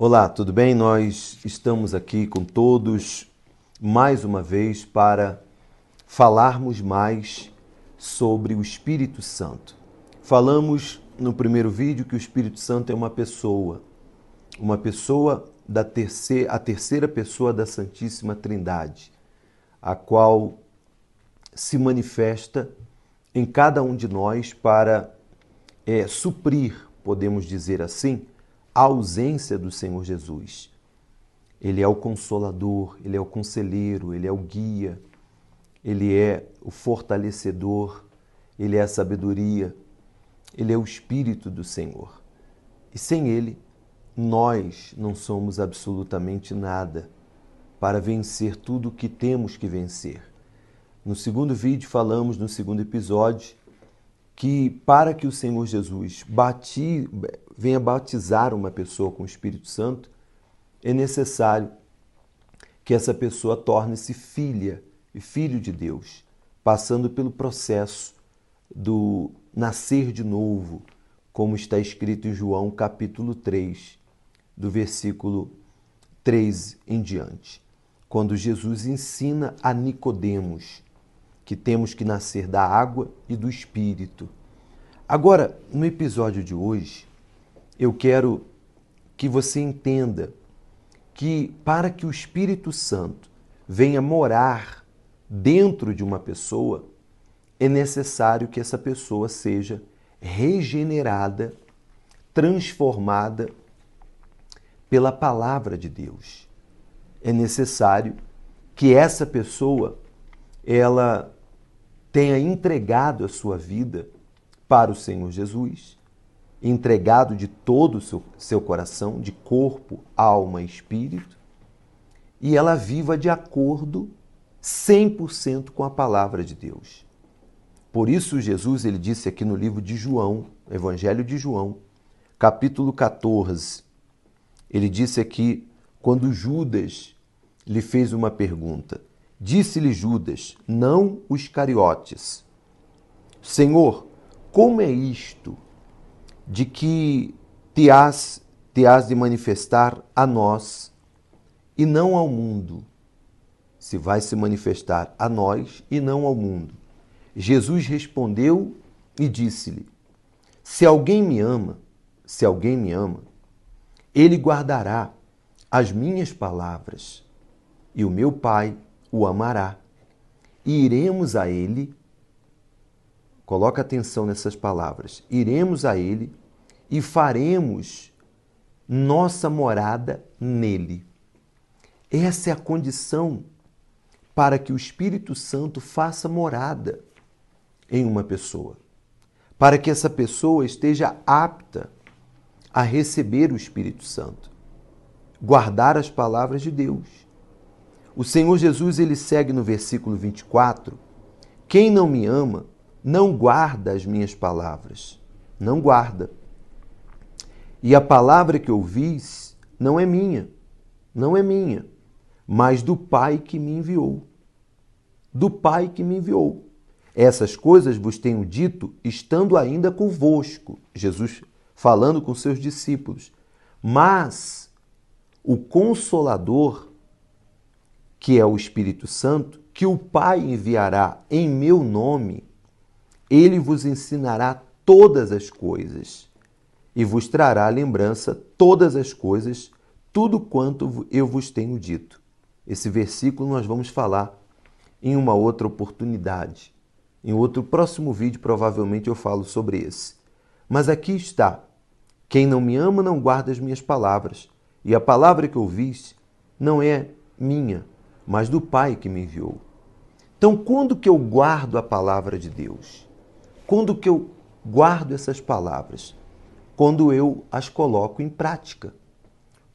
Olá, tudo bem? Nós estamos aqui com todos mais uma vez para falarmos mais sobre o Espírito Santo. Falamos no primeiro vídeo que o Espírito Santo é uma pessoa, uma pessoa da terceira, a terceira pessoa da Santíssima Trindade, a qual se manifesta em cada um de nós para é, suprir, podemos dizer assim, a ausência do Senhor Jesus. Ele é o consolador, ele é o conselheiro, ele é o guia, ele é o fortalecedor, ele é a sabedoria, ele é o Espírito do Senhor. E sem ele, nós não somos absolutamente nada para vencer tudo o que temos que vencer. No segundo vídeo, falamos, no segundo episódio, que para que o Senhor Jesus bati, venha batizar uma pessoa com o Espírito Santo, é necessário que essa pessoa torne-se filha e filho de Deus, passando pelo processo do nascer de novo, como está escrito em João capítulo 3, do versículo 3 em diante, quando Jesus ensina a Nicodemos que temos que nascer da água e do espírito. Agora, no episódio de hoje, eu quero que você entenda que para que o Espírito Santo venha morar dentro de uma pessoa, é necessário que essa pessoa seja regenerada, transformada pela palavra de Deus. É necessário que essa pessoa ela tenha entregado a sua vida para o Senhor Jesus, entregado de todo o seu, seu coração, de corpo, alma e espírito, e ela viva de acordo 100% com a palavra de Deus. Por isso Jesus ele disse aqui no livro de João, Evangelho de João, capítulo 14, ele disse aqui quando Judas lhe fez uma pergunta: Disse-lhe Judas, não os cariotes: Senhor, como é isto de que te has, te has de manifestar a nós e não ao mundo? Se vai se manifestar a nós e não ao mundo. Jesus respondeu e disse-lhe: Se alguém me ama, se alguém me ama, ele guardará as minhas palavras, e o meu Pai o amará. E iremos a ele, coloca atenção nessas palavras, iremos a ele e faremos nossa morada nele. Essa é a condição para que o Espírito Santo faça morada em uma pessoa. Para que essa pessoa esteja apta a receber o Espírito Santo, guardar as palavras de Deus o Senhor Jesus ele segue no versículo 24: Quem não me ama não guarda as minhas palavras. Não guarda. E a palavra que ouvis não é minha, não é minha, mas do Pai que me enviou. Do Pai que me enviou. Essas coisas vos tenho dito estando ainda convosco. Jesus falando com seus discípulos. Mas o Consolador, que é o Espírito Santo, que o Pai enviará em meu nome, ele vos ensinará todas as coisas e vos trará à lembrança todas as coisas, tudo quanto eu vos tenho dito. Esse versículo nós vamos falar em uma outra oportunidade. Em outro próximo vídeo, provavelmente eu falo sobre esse. Mas aqui está: quem não me ama não guarda as minhas palavras, e a palavra que ouvis não é minha, mas do Pai que me enviou. Então, quando que eu guardo a palavra de Deus? Quando que eu guardo essas palavras? Quando eu as coloco em prática.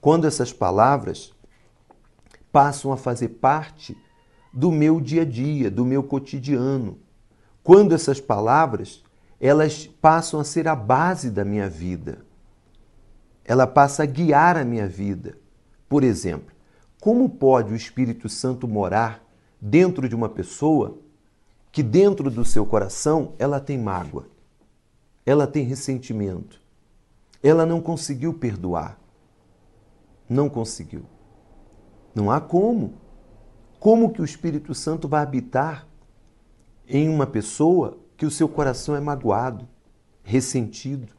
Quando essas palavras passam a fazer parte do meu dia a dia, do meu cotidiano. Quando essas palavras, elas passam a ser a base da minha vida. Ela passa a guiar a minha vida. Por exemplo, como pode o Espírito Santo morar dentro de uma pessoa que dentro do seu coração ela tem mágoa, ela tem ressentimento, ela não conseguiu perdoar, Não conseguiu. Não há como. Como que o Espírito Santo vai habitar em uma pessoa que o seu coração é magoado, ressentido?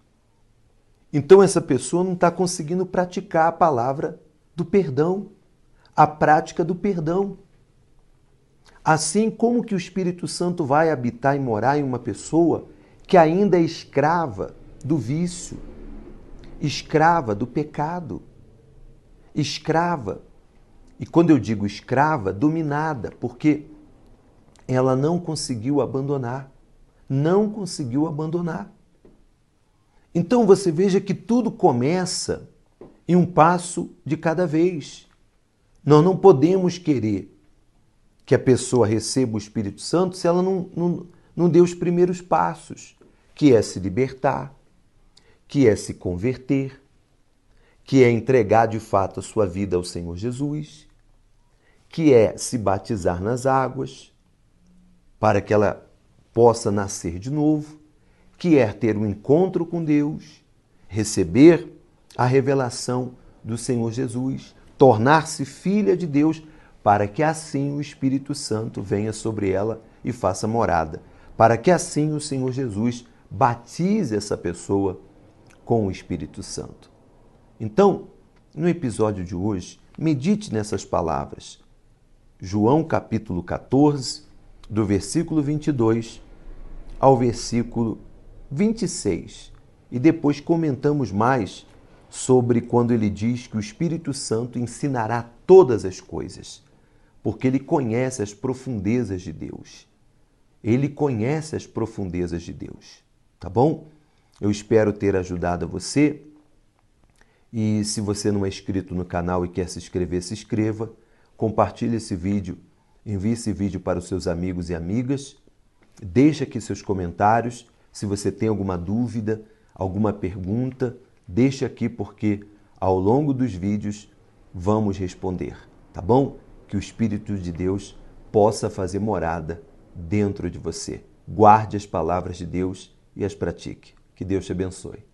Então essa pessoa não está conseguindo praticar a palavra do perdão, a prática do perdão. Assim como que o Espírito Santo vai habitar e morar em uma pessoa que ainda é escrava do vício, escrava do pecado, escrava. E quando eu digo escrava, dominada, porque ela não conseguiu abandonar. Não conseguiu abandonar. Então você veja que tudo começa em um passo de cada vez. Nós não podemos querer que a pessoa receba o Espírito Santo se ela não, não, não deu os primeiros passos, que é se libertar, que é se converter, que é entregar de fato a sua vida ao Senhor Jesus, que é se batizar nas águas, para que ela possa nascer de novo, que é ter um encontro com Deus, receber a revelação do Senhor Jesus, tornar-se filha de Deus para que assim o Espírito Santo venha sobre ela e faça morada, para que assim o Senhor Jesus batize essa pessoa com o Espírito Santo. Então, no episódio de hoje, medite nessas palavras. João capítulo 14, do versículo 22 ao versículo 26. E depois comentamos mais sobre quando ele diz que o Espírito Santo ensinará todas as coisas porque ele conhece as profundezas de Deus. Ele conhece as profundezas de Deus. Tá bom? Eu espero ter ajudado você. E se você não é inscrito no canal e quer se inscrever, se inscreva. Compartilhe esse vídeo. Envie esse vídeo para os seus amigos e amigas. Deixe aqui seus comentários. Se você tem alguma dúvida, alguma pergunta, deixe aqui porque ao longo dos vídeos vamos responder, tá bom? Que o Espírito de Deus possa fazer morada dentro de você. Guarde as palavras de Deus e as pratique. Que Deus te abençoe.